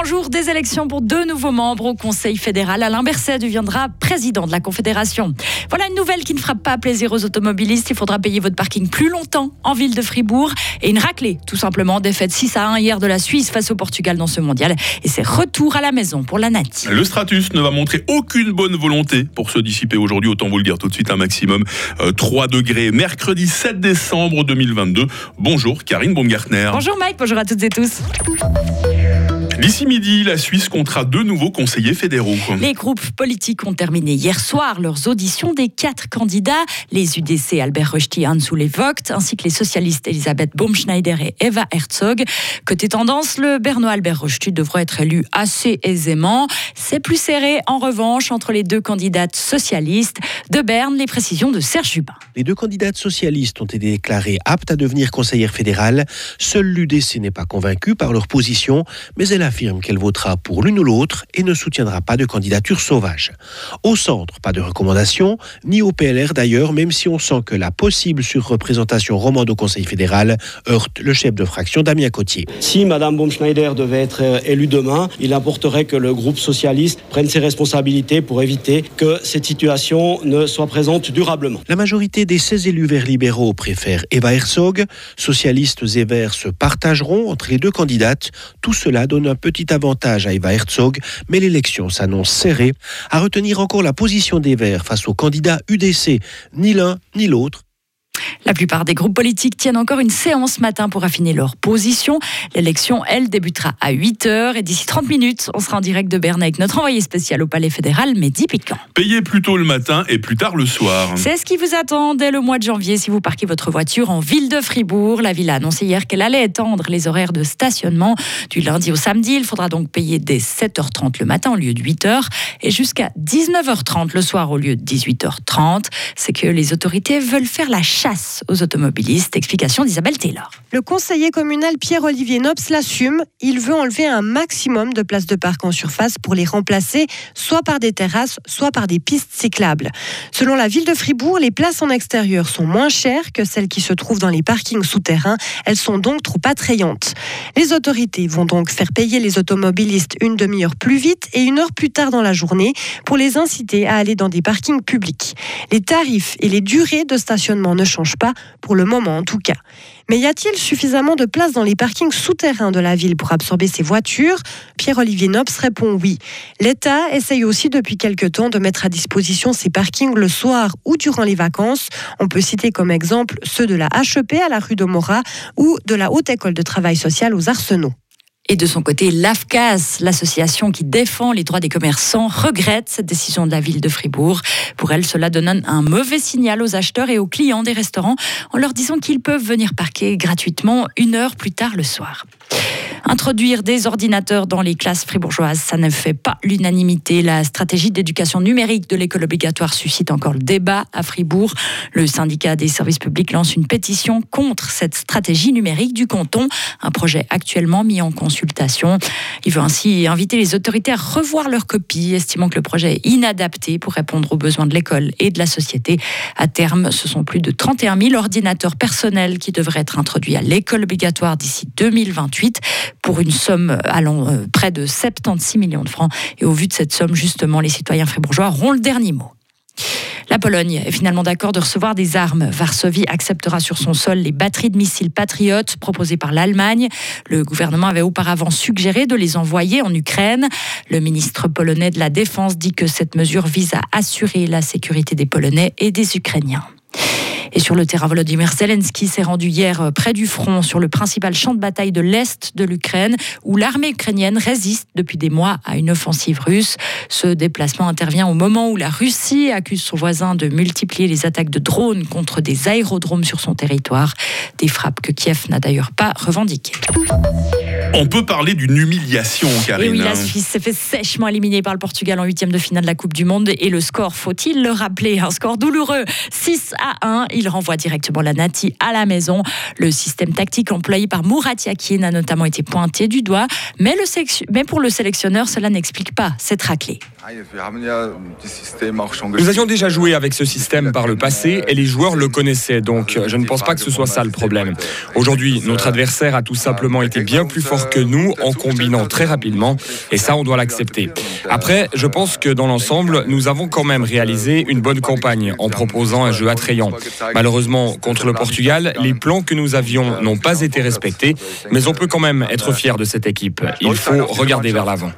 Grand jour des élections pour deux nouveaux membres au Conseil fédéral. Alain Berset deviendra président de la Confédération. Voilà une nouvelle qui ne fera pas plaisir aux automobilistes. Il faudra payer votre parking plus longtemps en ville de Fribourg. Et une raclée, tout simplement. Défaite 6 à 1 hier de la Suisse face au Portugal dans ce mondial. Et c'est retour à la maison pour la Nati. Le Stratus ne va montrer aucune bonne volonté pour se dissiper aujourd'hui. Autant vous le dire tout de suite, un maximum 3 euh, degrés. Mercredi 7 décembre 2022. Bonjour Karine Baumgartner. Bonjour Mike, bonjour à toutes et tous. D'ici midi, la Suisse comptera deux nouveaux conseillers fédéraux. Les groupes politiques ont terminé hier soir leurs auditions des quatre candidats, les UDC Albert Rösti, Hans-Ule Vogt, ainsi que les socialistes Elisabeth Baumschneider et Eva Herzog. Côté tendance, le Bernois Albert Rösti devrait être élu assez aisément. C'est plus serré, en revanche, entre les deux candidates socialistes. De Berne, les précisions de Serge Jubin. Les deux candidates socialistes ont été déclarées aptes à devenir conseillères fédérales. Seule l'UDC n'est pas convaincue par leur position, mais elle a affirme qu'elle votera pour l'une ou l'autre et ne soutiendra pas de candidature sauvage. Au centre, pas de recommandation, ni au PLR d'ailleurs, même si on sent que la possible surreprésentation romande au Conseil fédéral heurte le chef de fraction Damien Cotier. Si Mme Baumschneider devait être euh, élue demain, il importerait que le groupe socialiste prenne ses responsabilités pour éviter que cette situation ne soit présente durablement. La majorité des 16 élus verts libéraux préfèrent Eva Herzog. Socialistes et verts se partageront entre les deux candidates. Tout cela donne un petit avantage à Eva Herzog, mais l'élection s'annonce serrée. À retenir encore la position des Verts face au candidat UDC. Ni l'un ni l'autre la plupart des groupes politiques tiennent encore une séance ce matin pour affiner leur position. L'élection, elle, débutera à 8h et d'ici 30 minutes, on sera en direct de Berne avec notre envoyé spécial au Palais fédéral, Mehdi Piquant. Payez plus tôt le matin et plus tard le soir. C'est ce qui vous attend dès le mois de janvier si vous parquez votre voiture en ville de Fribourg. La ville a annoncé hier qu'elle allait étendre les horaires de stationnement du lundi au samedi. Il faudra donc payer dès 7h30 le matin au lieu de 8h et jusqu'à 19h30 le soir au lieu de 18h30. C'est que les autorités veulent faire la chasse aux automobilistes. Explication d'Isabelle Taylor. Le conseiller communal Pierre-Olivier Nobs l'assume. Il veut enlever un maximum de places de parc en surface pour les remplacer soit par des terrasses, soit par des pistes cyclables. Selon la ville de Fribourg, les places en extérieur sont moins chères que celles qui se trouvent dans les parkings souterrains. Elles sont donc trop attrayantes. Les autorités vont donc faire payer les automobilistes une demi-heure plus vite et une heure plus tard dans la journée pour les inciter à aller dans des parkings publics. Les tarifs et les durées de stationnement ne changent pas, pour le moment en tout cas. Mais y a-t-il suffisamment de place dans les parkings souterrains de la ville pour absorber ces voitures? Pierre-Olivier Nobs répond oui. L'État essaye aussi depuis quelque temps de mettre à disposition ces parkings le soir ou durant les vacances. On peut citer comme exemple ceux de la HEP à la rue de Morat ou de la Haute École de Travail Social aux Arsenaux. Et de son côté, l'AFCAS, l'association qui défend les droits des commerçants, regrette cette décision de la ville de Fribourg. Pour elle, cela donne un mauvais signal aux acheteurs et aux clients des restaurants en leur disant qu'ils peuvent venir parquer gratuitement une heure plus tard le soir. Introduire des ordinateurs dans les classes fribourgeoises, ça ne fait pas l'unanimité. La stratégie d'éducation numérique de l'école obligatoire suscite encore le débat à Fribourg. Le syndicat des services publics lance une pétition contre cette stratégie numérique du canton, un projet actuellement mis en consultation. Il veut ainsi inviter les autorités à revoir leur copie, estimant que le projet est inadapté pour répondre aux besoins de l'école et de la société. À terme, ce sont plus de 31 000 ordinateurs personnels qui devraient être introduits à l'école obligatoire d'ici 2028 pour une somme allant euh, près de 76 millions de francs. Et au vu de cette somme, justement, les citoyens fribourgeois auront le dernier mot. La Pologne est finalement d'accord de recevoir des armes. Varsovie acceptera sur son sol les batteries de missiles patriotes proposées par l'Allemagne. Le gouvernement avait auparavant suggéré de les envoyer en Ukraine. Le ministre polonais de la Défense dit que cette mesure vise à assurer la sécurité des Polonais et des Ukrainiens. Et sur le terrain, Volodymyr Zelensky s'est rendu hier euh, près du front, sur le principal champ de bataille de l'Est de l'Ukraine, où l'armée ukrainienne résiste depuis des mois à une offensive russe. Ce déplacement intervient au moment où la Russie accuse son voisin de multiplier les attaques de drones contre des aérodromes sur son territoire, des frappes que Kiev n'a d'ailleurs pas revendiquées. On peut parler d'une humiliation, Karine. Et oui, la Suisse s'est fait sèchement éliminer par le Portugal en huitième de finale de la Coupe du Monde. Et le score, faut-il le rappeler, un score douloureux, 6 à 1. Il renvoie directement la Nati à la maison. Le système tactique employé par Murat Yakin a notamment été pointé du doigt. Mais, le mais pour le sélectionneur, cela n'explique pas cette raclée. Nous avions déjà joué avec ce système par le passé et les joueurs le connaissaient, donc je ne pense pas que ce soit ça le problème. Aujourd'hui, notre adversaire a tout simplement été bien plus fort que nous en combinant très rapidement. Et ça, on doit l'accepter. Après, je pense que dans l'ensemble, nous avons quand même réalisé une bonne campagne en proposant un jeu attrayant. Malheureusement, contre le Portugal, les plans que nous avions n'ont pas été respectés, mais on peut quand même être fier de cette équipe. Il faut regarder vers l'avant.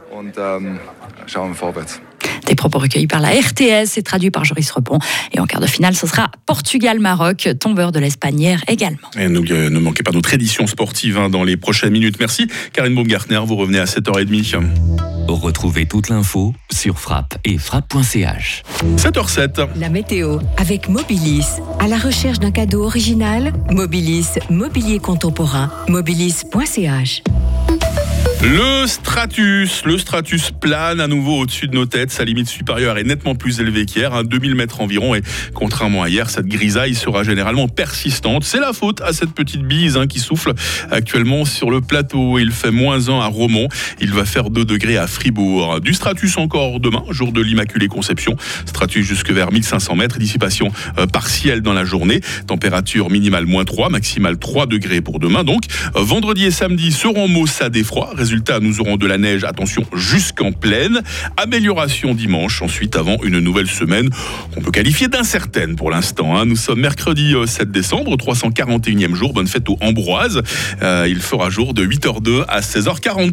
Des propos recueillis par la RTS et traduits par Joris Repon. Et en quart de finale, ce sera Portugal-Maroc, tombeur de l'Espagnère également. Et ne, ne manquez pas notre édition sportive hein, dans les prochaines minutes. Merci. Karine Baumgartner, vous revenez à 7h30. Retrouvez toute l'info sur frappe et frappe.ch. 7h07. La météo avec Mobilis. À la recherche d'un cadeau original, Mobilis, mobilier contemporain, mobilis.ch. Le stratus, le stratus plane à nouveau au-dessus de nos têtes. Sa limite supérieure est nettement plus élevée qu'hier, hein, 2000 mètres environ. Et contrairement à hier, cette grisaille sera généralement persistante. C'est la faute à cette petite bise hein, qui souffle actuellement sur le plateau. Il fait moins 1 à Romont. Il va faire 2 degrés à Fribourg. Du stratus encore demain, jour de l'Immaculée Conception. Stratus jusque vers 1500 mètres. Dissipation euh, partielle dans la journée. Température minimale moins 3, maximale 3 degrés pour demain. Donc, euh, vendredi et samedi seront maussades et froids. Nous aurons de la neige, attention, jusqu'en pleine. Amélioration dimanche, ensuite avant une nouvelle semaine qu'on peut qualifier d'incertaine pour l'instant. hein. Nous sommes mercredi euh, 7 décembre, 341e jour. Bonne fête aux Ambroises. Euh, il fera jour de 8h02 à 16h43.